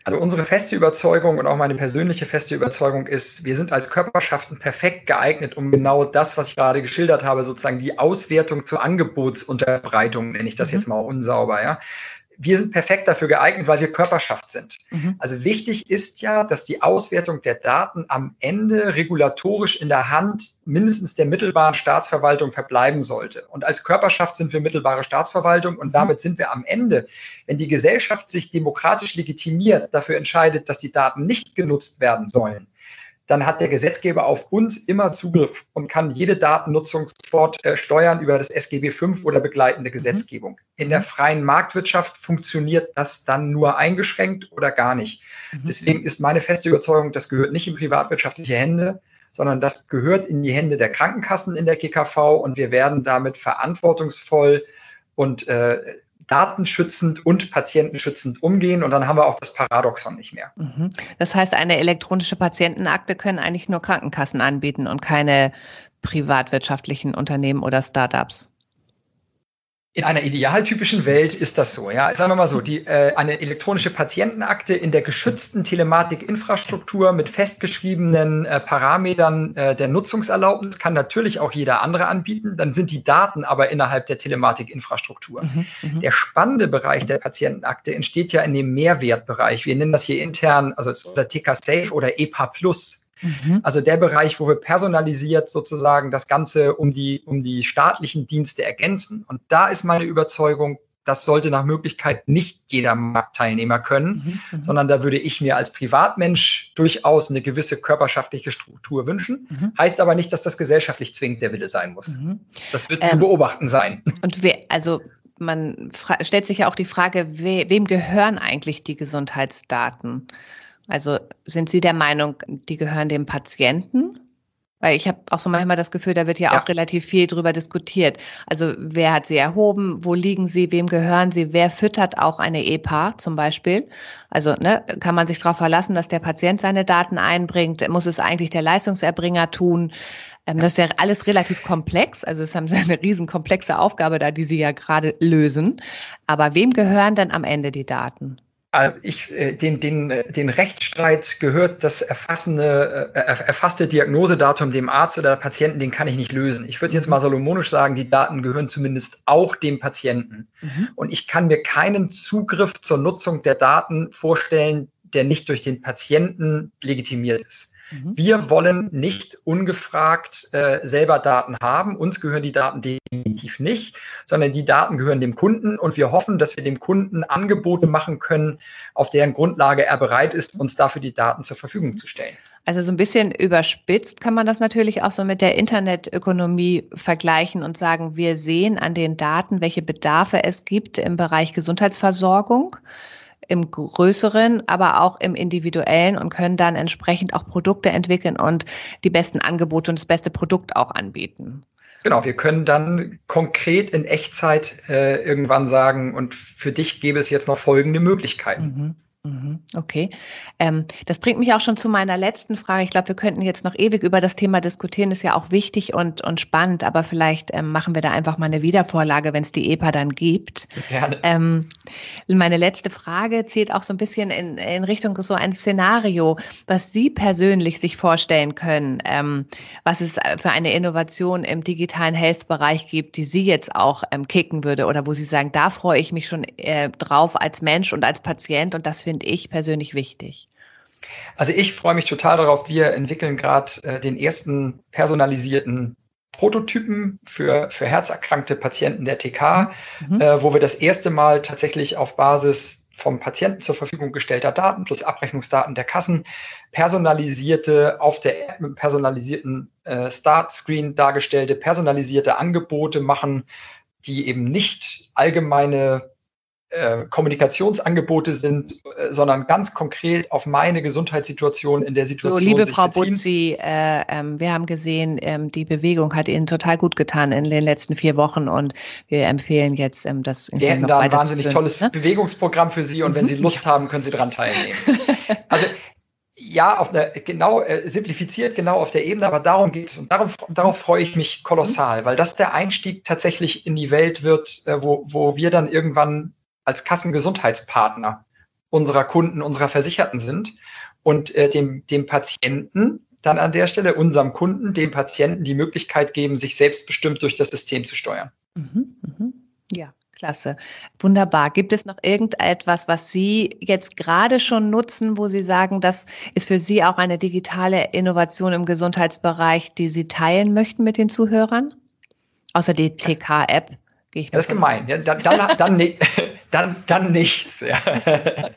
Also unsere feste Überzeugung und auch meine persönliche feste Überzeugung ist, wir sind als Körperschaften perfekt geeignet, um genau das, was ich gerade geschildert habe, sozusagen die Auswertung zur Angebotsunterbreitung, nenne ich das mhm. jetzt mal unsauber, ja, wir sind perfekt dafür geeignet, weil wir Körperschaft sind. Mhm. Also wichtig ist ja, dass die Auswertung der Daten am Ende regulatorisch in der Hand mindestens der mittelbaren Staatsverwaltung verbleiben sollte. Und als Körperschaft sind wir mittelbare Staatsverwaltung und mhm. damit sind wir am Ende, wenn die Gesellschaft sich demokratisch legitimiert dafür entscheidet, dass die Daten nicht genutzt werden sollen, dann hat der Gesetzgeber auf uns immer Zugriff und kann jede Datennutzung sofort äh, steuern über das SGB V oder begleitende mhm. Gesetzgebung. In der mhm. freien Marktwirtschaft funktioniert das dann nur eingeschränkt oder gar nicht. Mhm. Deswegen ist meine feste Überzeugung, das gehört nicht in privatwirtschaftliche Hände, sondern das gehört in die Hände der Krankenkassen in der GKV und wir werden damit verantwortungsvoll und äh, datenschützend und patientenschützend umgehen und dann haben wir auch das Paradoxon nicht mehr. Mhm. Das heißt, eine elektronische Patientenakte können eigentlich nur Krankenkassen anbieten und keine privatwirtschaftlichen Unternehmen oder Startups. In einer idealtypischen Welt ist das so, ja. Sagen wir mal so, die, äh, eine elektronische Patientenakte in der geschützten Telematikinfrastruktur mit festgeschriebenen äh, Parametern äh, der Nutzungserlaubnis kann natürlich auch jeder andere anbieten. Dann sind die Daten aber innerhalb der Telematikinfrastruktur. Mhm, mhm. der spannende Bereich der Patientenakte entsteht ja in dem Mehrwertbereich. Wir nennen das hier intern, also unser TK Safe oder EPA Plus. Mhm. Also der Bereich, wo wir personalisiert sozusagen das Ganze um die, um die staatlichen Dienste ergänzen. Und da ist meine Überzeugung, das sollte nach Möglichkeit nicht jeder Marktteilnehmer können, mhm, mhm, sondern da würde ich mir als Privatmensch durchaus eine gewisse körperschaftliche Struktur wünschen. Mhm. Heißt aber nicht, dass das gesellschaftlich zwingend der Wille sein muss. Mhm. Das wird ähm, zu beobachten sein. Und wer, also man stellt sich ja auch die Frage, we wem gehören eigentlich die Gesundheitsdaten? Also sind Sie der Meinung, die gehören dem Patienten? Weil ich habe auch so manchmal das Gefühl, da wird ja, ja, auch relativ viel drüber diskutiert. Also wer hat sie erhoben, wo liegen sie, wem gehören sie, wer füttert auch eine EPA zum Beispiel? Also ne, kann man sich darauf verlassen, dass der Patient seine Daten einbringt? Muss es eigentlich der Leistungserbringer tun? Ähm, das ist ja alles relativ komplex. Also es haben sie eine riesen komplexe Aufgabe da, die sie ja gerade lösen. Aber wem gehören dann am Ende die Daten? Äh, ich, äh, den, den, äh, den Rechtsstreit gehört das erfassende, erfasste Diagnosedatum dem Arzt oder Patienten, den kann ich nicht lösen. Ich würde jetzt mhm. mal salomonisch sagen, die Daten gehören zumindest auch dem Patienten. Mhm. Und ich kann mir keinen Zugriff zur Nutzung der Daten vorstellen, der nicht durch den Patienten legitimiert ist. Mhm. Wir wollen nicht ungefragt äh, selber Daten haben. Uns gehören die Daten definitiv nicht, sondern die Daten gehören dem Kunden und wir hoffen, dass wir dem Kunden Angebote machen können, auf deren Grundlage er bereit ist, uns dafür die Daten zur Verfügung zu stellen. Also so ein bisschen überspitzt kann man das natürlich auch so mit der Internetökonomie vergleichen und sagen, wir sehen an den Daten, welche Bedarfe es gibt im Bereich Gesundheitsversorgung im größeren, aber auch im individuellen und können dann entsprechend auch Produkte entwickeln und die besten Angebote und das beste Produkt auch anbieten. Genau, wir können dann konkret in Echtzeit äh, irgendwann sagen, und für dich gäbe es jetzt noch folgende Möglichkeiten. Mhm. Mhm, okay. Ähm, das bringt mich auch schon zu meiner letzten Frage. Ich glaube, wir könnten jetzt noch ewig über das Thema diskutieren. Ist ja auch wichtig und, und spannend, aber vielleicht ähm, machen wir da einfach mal eine Wiedervorlage, wenn es die EPA dann gibt. Gerne. Ähm, meine letzte Frage zählt auch so ein bisschen in, in Richtung so ein Szenario, was Sie persönlich sich vorstellen können, ähm, was es für eine Innovation im digitalen Health-Bereich gibt, die Sie jetzt auch ähm, kicken würde oder wo Sie sagen, da freue ich mich schon äh, drauf als Mensch und als Patient und das finde ich persönlich wichtig. Also ich freue mich total darauf. Wir entwickeln gerade äh, den ersten personalisierten Prototypen für, für herzerkrankte Patienten der TK, mhm. äh, wo wir das erste Mal tatsächlich auf Basis vom Patienten zur Verfügung gestellter Daten plus Abrechnungsdaten der Kassen personalisierte, auf der App mit personalisierten äh, Start-Screen dargestellte, personalisierte Angebote machen, die eben nicht allgemeine äh, Kommunikationsangebote sind, äh, sondern ganz konkret auf meine Gesundheitssituation in der Situation. So, liebe Frau beziehen. Butzi, äh, ähm, wir haben gesehen, ähm, die Bewegung hat Ihnen total gut getan in den letzten vier Wochen und wir empfehlen jetzt, ähm, das Wir hätten da ein wahnsinnig tolles ne? Bewegungsprogramm für Sie und wenn Sie Lust haben, können Sie daran teilnehmen. Also ja, auf eine, genau, äh, simplifiziert genau auf der Ebene, aber darum geht es. Und darum, darauf freue ich mich kolossal, weil das der Einstieg tatsächlich in die Welt wird, äh, wo, wo wir dann irgendwann als Kassengesundheitspartner unserer Kunden, unserer Versicherten sind und äh, dem, dem Patienten dann an der Stelle, unserem Kunden, dem Patienten die Möglichkeit geben, sich selbstbestimmt durch das System zu steuern. Mhm, mh. Ja, klasse. Wunderbar. Gibt es noch irgendetwas, was Sie jetzt gerade schon nutzen, wo Sie sagen, das ist für Sie auch eine digitale Innovation im Gesundheitsbereich, die Sie teilen möchten mit den Zuhörern? Außer die TK-App? Das ist gemein. Ja, dann, dann, dann, dann, dann nichts. Ja.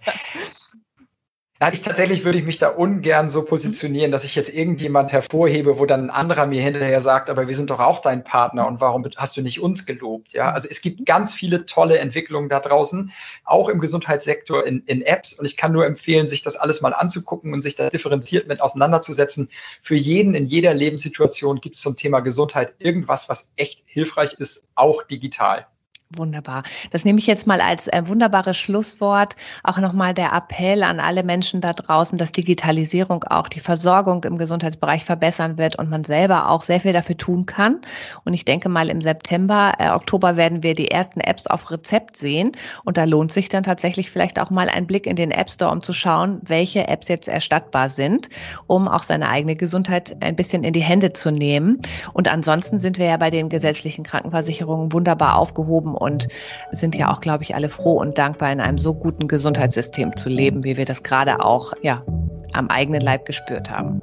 Nein, ich tatsächlich würde ich mich da ungern so positionieren, dass ich jetzt irgendjemand hervorhebe, wo dann ein anderer mir hinterher sagt, aber wir sind doch auch dein Partner und warum hast du nicht uns gelobt? Ja, also es gibt ganz viele tolle Entwicklungen da draußen, auch im Gesundheitssektor in, in Apps und ich kann nur empfehlen, sich das alles mal anzugucken und sich da differenziert mit auseinanderzusetzen. Für jeden in jeder Lebenssituation gibt es zum Thema Gesundheit irgendwas, was echt hilfreich ist, auch digital. Wunderbar. Das nehme ich jetzt mal als äh, wunderbares Schlusswort. Auch nochmal der Appell an alle Menschen da draußen, dass Digitalisierung auch die Versorgung im Gesundheitsbereich verbessern wird und man selber auch sehr viel dafür tun kann. Und ich denke mal, im September, äh, Oktober werden wir die ersten Apps auf Rezept sehen. Und da lohnt sich dann tatsächlich vielleicht auch mal ein Blick in den App Store, um zu schauen, welche Apps jetzt erstattbar sind, um auch seine eigene Gesundheit ein bisschen in die Hände zu nehmen. Und ansonsten sind wir ja bei den gesetzlichen Krankenversicherungen wunderbar aufgehoben und sind ja auch, glaube ich, alle froh und dankbar, in einem so guten Gesundheitssystem zu leben, wie wir das gerade auch ja, am eigenen Leib gespürt haben.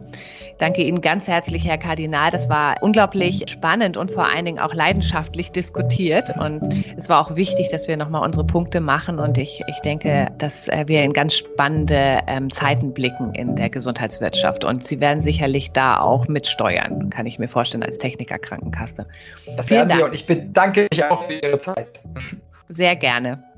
Danke Ihnen ganz herzlich, Herr Kardinal. Das war unglaublich spannend und vor allen Dingen auch leidenschaftlich diskutiert. Und es war auch wichtig, dass wir nochmal unsere Punkte machen. Und ich, ich denke, dass äh, wir in ganz spannende ähm, Zeiten blicken in der Gesundheitswirtschaft. Und Sie werden sicherlich da auch mitsteuern, kann ich mir vorstellen, als Techniker Krankenkasse. Das werden wir und ich bedanke mich auch für Ihre Zeit. Sehr gerne.